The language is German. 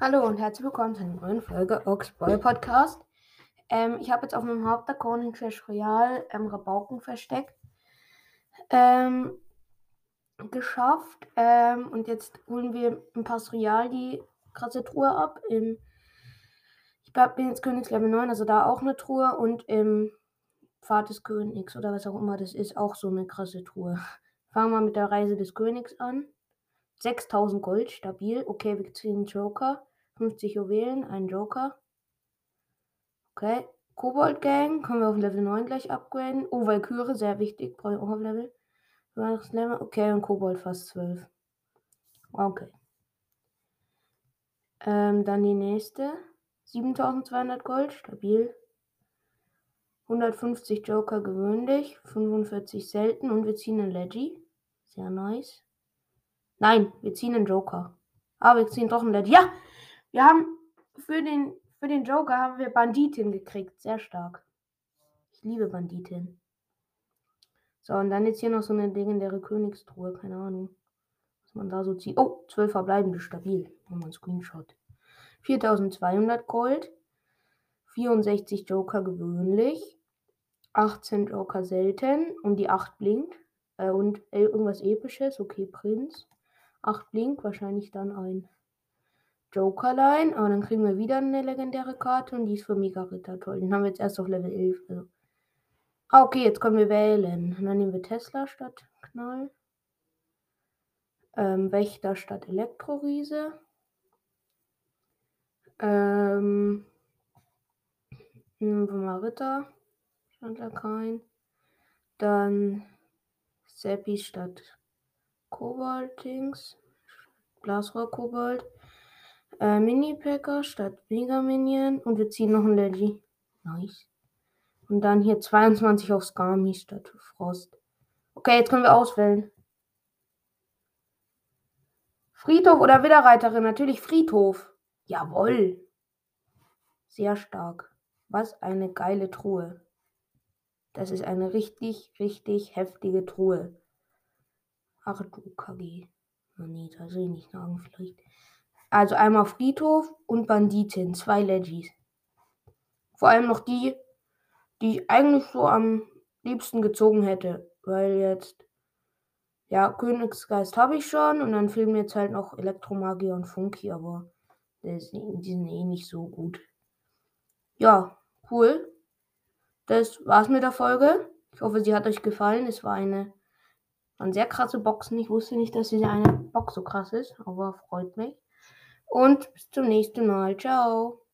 Hallo und herzlich willkommen zu einer neuen Folge Ox Boy Podcast. Ähm, ich habe jetzt auf meinem Hauptaccount in Clash Royale ähm, Rabauken versteckt. Ähm, geschafft. Ähm, und jetzt holen wir im Pass Royal die krasse Truhe ab. Im, ich bin jetzt Königslevel 9, also da auch eine Truhe. Und im Pfad des Königs oder was auch immer das ist, auch so eine krasse Truhe. Fangen wir mit der Reise des Königs an. 6000 Gold, stabil. Okay, wir ziehen Joker. 50 Juwelen, ein Joker. Okay. Kobold Gang können wir auf Level 9 gleich upgraden. Oh, Valkyrie, sehr wichtig, brauche ich auch auf Level. Okay, und Kobold fast 12. Okay. Ähm, dann die nächste. 7200 Gold, stabil. 150 Joker gewöhnlich, 45 selten und wir ziehen einen Leggy. Sehr nice. Nein, wir ziehen einen Joker. Ah, wir ziehen doch einen Leggy. Ja! Wir haben für den, für den Joker haben wir Banditin gekriegt. Sehr stark. Ich liebe Banditin. So, und dann jetzt hier noch so eine legendäre Königstruhe. Keine Ahnung, was man da so zieht. Oh, 12 verbleibende, stabil. Machen wir Screenshot. 4200 Gold. 64 Joker gewöhnlich. 18 Joker selten. Und die 8 blinkt. Äh, und irgendwas episches. Okay, Prinz. 8 blinkt. Wahrscheinlich dann ein Jokerline, aber dann kriegen wir wieder eine legendäre Karte und die ist für Mega Ritter. Toll, den haben wir jetzt erst auf Level 11. Also. Ah, okay, jetzt können wir wählen. Und dann nehmen wir Tesla statt Knall. Ähm, Wächter statt Elektroriese. Ähm, nehmen wir mal Ritter. Stand da kein. Dann Seppi statt Koboldings. Blasrohr Kobold. Äh, Mini-Packer statt Mega Minion. Und wir ziehen noch ein Leggy. Nice. Und dann hier 22 auf Skami statt Frost. Okay, jetzt können wir auswählen. Friedhof oder Widerreiterin? Natürlich Friedhof. Jawoll. Sehr stark. Was eine geile Truhe. Das ist eine richtig, richtig heftige Truhe. Ach du KG. Oh nee, da soll ich nicht sagen, vielleicht. Also einmal Friedhof und Banditin, zwei Legis. Vor allem noch die, die ich eigentlich so am liebsten gezogen hätte. Weil jetzt, ja, Königsgeist habe ich schon und dann fehlen mir jetzt halt noch Elektromagier und Funky, aber die sind eh nicht so gut. Ja, cool. Das war's mit der Folge. Ich hoffe, sie hat euch gefallen. Es war eine, waren sehr krasse Boxen. Ich wusste nicht, dass diese eine Box so krass ist, aber freut mich. Und bis zum nächsten Mal. Ciao.